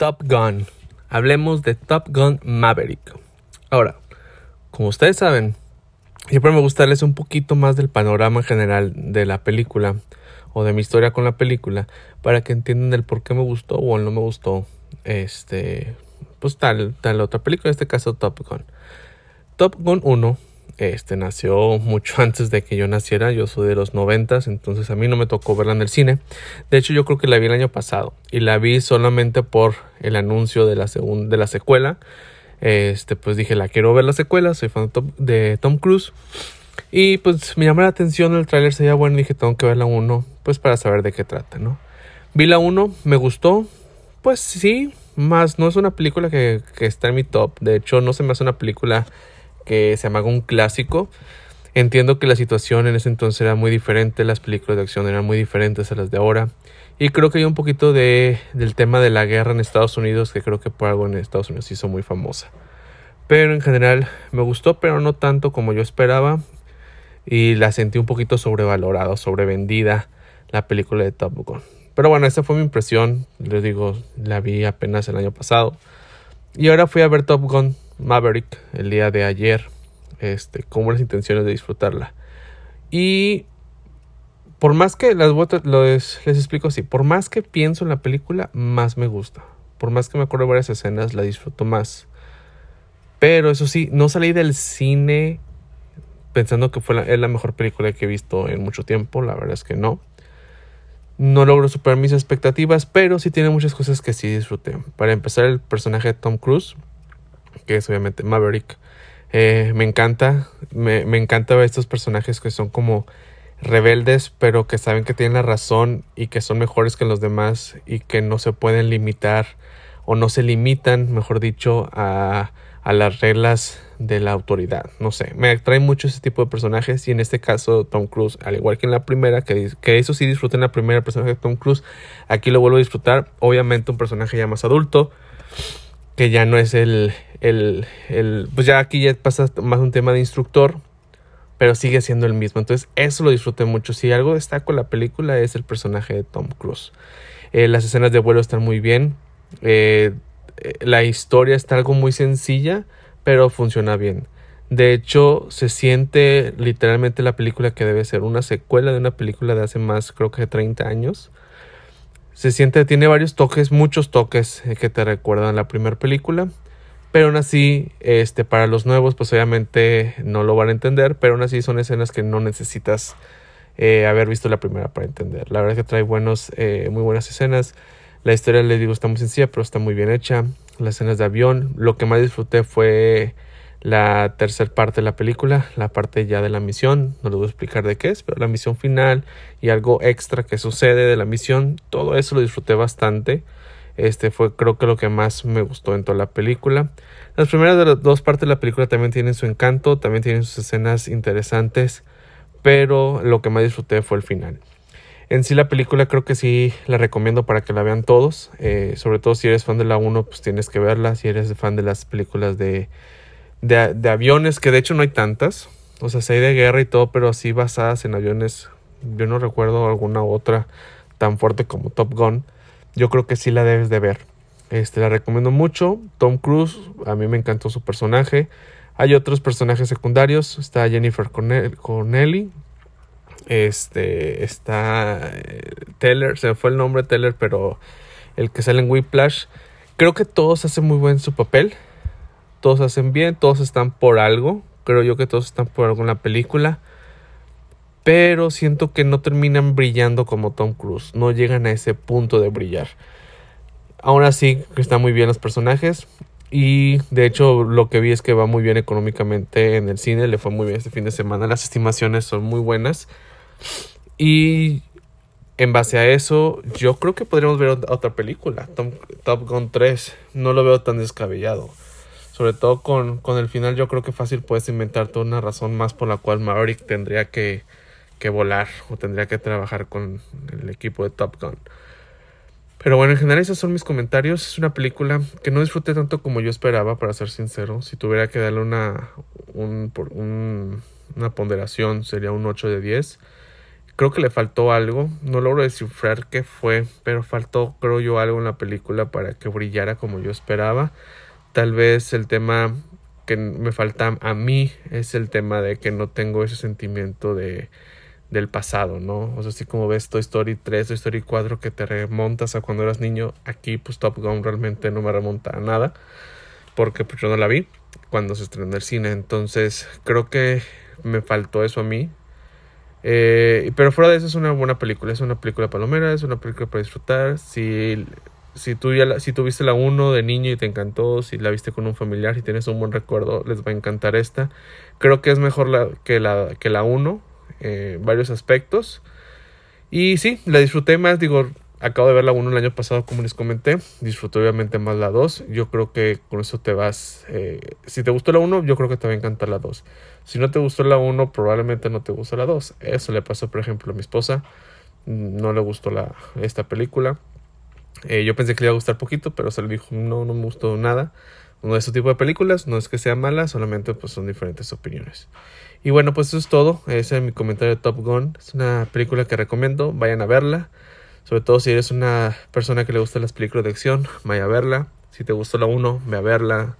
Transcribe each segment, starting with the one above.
Top Gun. Hablemos de Top Gun Maverick. Ahora, como ustedes saben, siempre me gusta darles un poquito más del panorama general de la película o de mi historia con la película para que entiendan el por qué me gustó o no me gustó este pues tal tal otra película en este caso Top Gun Top Gun 1 este nació mucho antes de que yo naciera, yo soy de los noventas, entonces a mí no me tocó verla en el cine. De hecho, yo creo que la vi el año pasado y la vi solamente por el anuncio de la de la secuela. Este, pues dije, la quiero ver la secuela, soy fan de Tom, Cruise. Y pues me llamó la atención el tráiler, sería bueno y dije, tengo que ver la 1, pues para saber de qué trata, ¿no? Vi la 1, me gustó, pues sí, más no es una película que, que está en mi top, de hecho no se me hace una película que se llama un clásico. Entiendo que la situación en ese entonces era muy diferente, las películas de acción eran muy diferentes a las de ahora. Y creo que hay un poquito de, del tema de la guerra en Estados Unidos, que creo que por algo en Estados Unidos se hizo muy famosa. Pero en general me gustó, pero no tanto como yo esperaba. Y la sentí un poquito sobrevalorada, sobrevendida la película de Top Gun. Pero bueno, esa fue mi impresión. Les digo, la vi apenas el año pasado. Y ahora fui a ver Top Gun Maverick el día de ayer, este, con buenas intenciones de disfrutarla. Y por más que las les, les explico así, por más que pienso en la película, más me gusta. Por más que me acuerdo de varias escenas, la disfruto más. Pero eso sí, no salí del cine pensando que fue la, es la mejor película que he visto en mucho tiempo. La verdad es que no. No logro superar mis expectativas, pero sí tiene muchas cosas que sí disfruté. Para empezar, el personaje de Tom Cruise que es obviamente Maverick. Eh, me encanta, me, me encanta ver estos personajes que son como rebeldes, pero que saben que tienen la razón y que son mejores que los demás y que no se pueden limitar o no se limitan, mejor dicho, a, a las reglas de la autoridad. No sé, me atrae mucho ese tipo de personajes y en este caso Tom Cruise, al igual que en la primera, que, que eso sí disfruté en la primera personaje de Tom Cruise, aquí lo vuelvo a disfrutar. Obviamente un personaje ya más adulto, que ya no es el, el, el, pues ya aquí ya pasa más un tema de instructor, pero sigue siendo el mismo. Entonces, eso lo disfruté mucho. Si algo destaco la película es el personaje de Tom Cruise. Eh, las escenas de vuelo están muy bien. Eh, eh, la historia está algo muy sencilla, pero funciona bien. De hecho, se siente literalmente la película que debe ser una secuela de una película de hace más, creo que 30 años. Se siente, tiene varios toques, muchos toques que te recuerdan la primera película. Pero aún así, este, para los nuevos, pues obviamente no lo van a entender, pero aún así son escenas que no necesitas eh, haber visto la primera para entender. La verdad es que trae buenos, eh, muy buenas escenas. La historia, les digo, está muy sencilla, pero está muy bien hecha. Las escenas de avión. Lo que más disfruté fue la tercera parte de la película, la parte ya de la misión. No les voy a explicar de qué es, pero la misión final y algo extra que sucede de la misión. Todo eso lo disfruté bastante. Este fue creo que lo que más me gustó en toda la película. Las primeras dos partes de la película también tienen su encanto, también tienen sus escenas interesantes, pero lo que más disfruté fue el final. En sí la película creo que sí la recomiendo para que la vean todos, eh, sobre todo si eres fan de la 1 pues tienes que verla, si eres fan de las películas de, de, de aviones, que de hecho no hay tantas, o sea, si hay de guerra y todo, pero así basadas en aviones, yo no recuerdo alguna otra tan fuerte como Top Gun yo creo que sí la debes de ver. Este, la recomiendo mucho. Tom Cruise, a mí me encantó su personaje. Hay otros personajes secundarios. Está Jennifer Connelly. Este, está eh, Teller, se me fue el nombre Teller, pero el que sale en Whiplash. Creo que todos hacen muy buen su papel. Todos hacen bien, todos están por algo. Creo yo que todos están por algo en la película. Pero siento que no terminan brillando como Tom Cruise, no llegan a ese punto de brillar. Aún así, están muy bien los personajes. Y de hecho lo que vi es que va muy bien económicamente en el cine, le fue muy bien este fin de semana, las estimaciones son muy buenas. Y en base a eso yo creo que podríamos ver otra película, Top Gun 3, no lo veo tan descabellado. Sobre todo con, con el final yo creo que fácil puedes inventarte una razón más por la cual Maverick tendría que que volar o tendría que trabajar con el equipo de Top Gun. Pero bueno, en general esos son mis comentarios. Es una película que no disfruté tanto como yo esperaba, para ser sincero. Si tuviera que darle una, un, una ponderación, sería un 8 de 10. creo que le faltó algo. No logro descifrar qué fue, pero faltó, creo yo, algo en la película para que brillara como yo esperaba. Tal vez el tema que me falta a mí es el tema de que no tengo ese sentimiento de del pasado, ¿no? O sea, así como ves Toy Story 3, Toy Story 4 que te remontas a cuando eras niño, aquí pues Top Gun realmente no me remonta a nada porque pues yo no la vi cuando se estrenó en el cine, entonces creo que me faltó eso a mí. Eh, pero fuera de eso es una buena película, es una película palomera, es una película para disfrutar. Si, si tú ya la, si tuviste la 1 de niño y te encantó, si la viste con un familiar, y tienes un buen recuerdo, les va a encantar esta. Creo que es mejor la, que la que la 1 eh, varios aspectos. Y sí, la disfruté más, digo, acabo de ver la 1 el año pasado, como les comenté, disfruté obviamente más la 2, yo creo que con eso te vas, eh, si te gustó la 1, yo creo que te va a encantar la 2. Si no te gustó la 1, probablemente no te gusta la 2. Eso le pasó, por ejemplo, a mi esposa, no le gustó la, esta película. Eh, yo pensé que le iba a gustar poquito, pero se le dijo, no, no me gustó nada. Uno de ese tipo de películas, no es que sea mala, solamente pues son diferentes opiniones. Y bueno, pues eso es todo. Ese es mi comentario de Top Gun. Es una película que recomiendo. Vayan a verla. Sobre todo si eres una persona que le gustan las películas de acción, vaya a verla. Si te gustó la 1, ve a verla.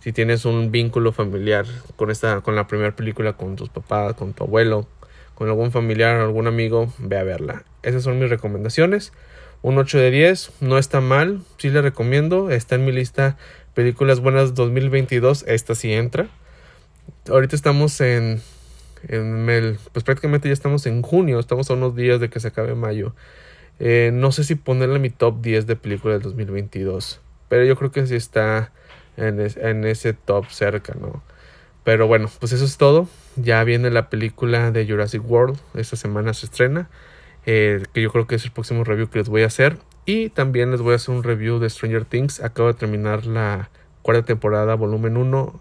Si tienes un vínculo familiar con esta, con la primera película, con tus papás, con tu abuelo, con algún familiar, algún amigo, ve a verla. Esas son mis recomendaciones. Un 8 de 10, no está mal, sí le recomiendo. Está en mi lista películas buenas 2022. Esta sí entra ahorita estamos en, en el, pues prácticamente ya estamos en junio, estamos a unos días de que se acabe mayo. Eh, no sé si ponerle mi top 10 de películas del 2022, pero yo creo que sí está en, en ese top cerca, ¿no? Pero bueno, pues eso es todo. Ya viene la película de Jurassic World. Esta semana se estrena. Eh, que yo creo que es el próximo review que les voy a hacer. Y también les voy a hacer un review de Stranger Things. Acabo de terminar la cuarta temporada, volumen 1.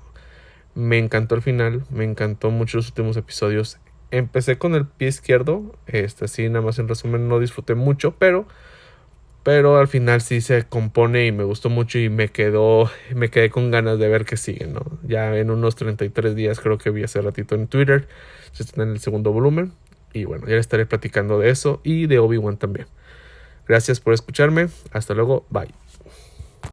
Me encantó el final, me encantó mucho los últimos episodios. Empecé con el pie izquierdo, este sí, nada más en resumen no disfruté mucho, pero pero al final sí se compone y me gustó mucho y me quedó me quedé con ganas de ver qué sigue, ¿no? Ya en unos 33 días creo que vi hace ratito en Twitter, se está en el segundo volumen y bueno, ya estaré platicando de eso y de Obi-Wan también. Gracias por escucharme, hasta luego, bye.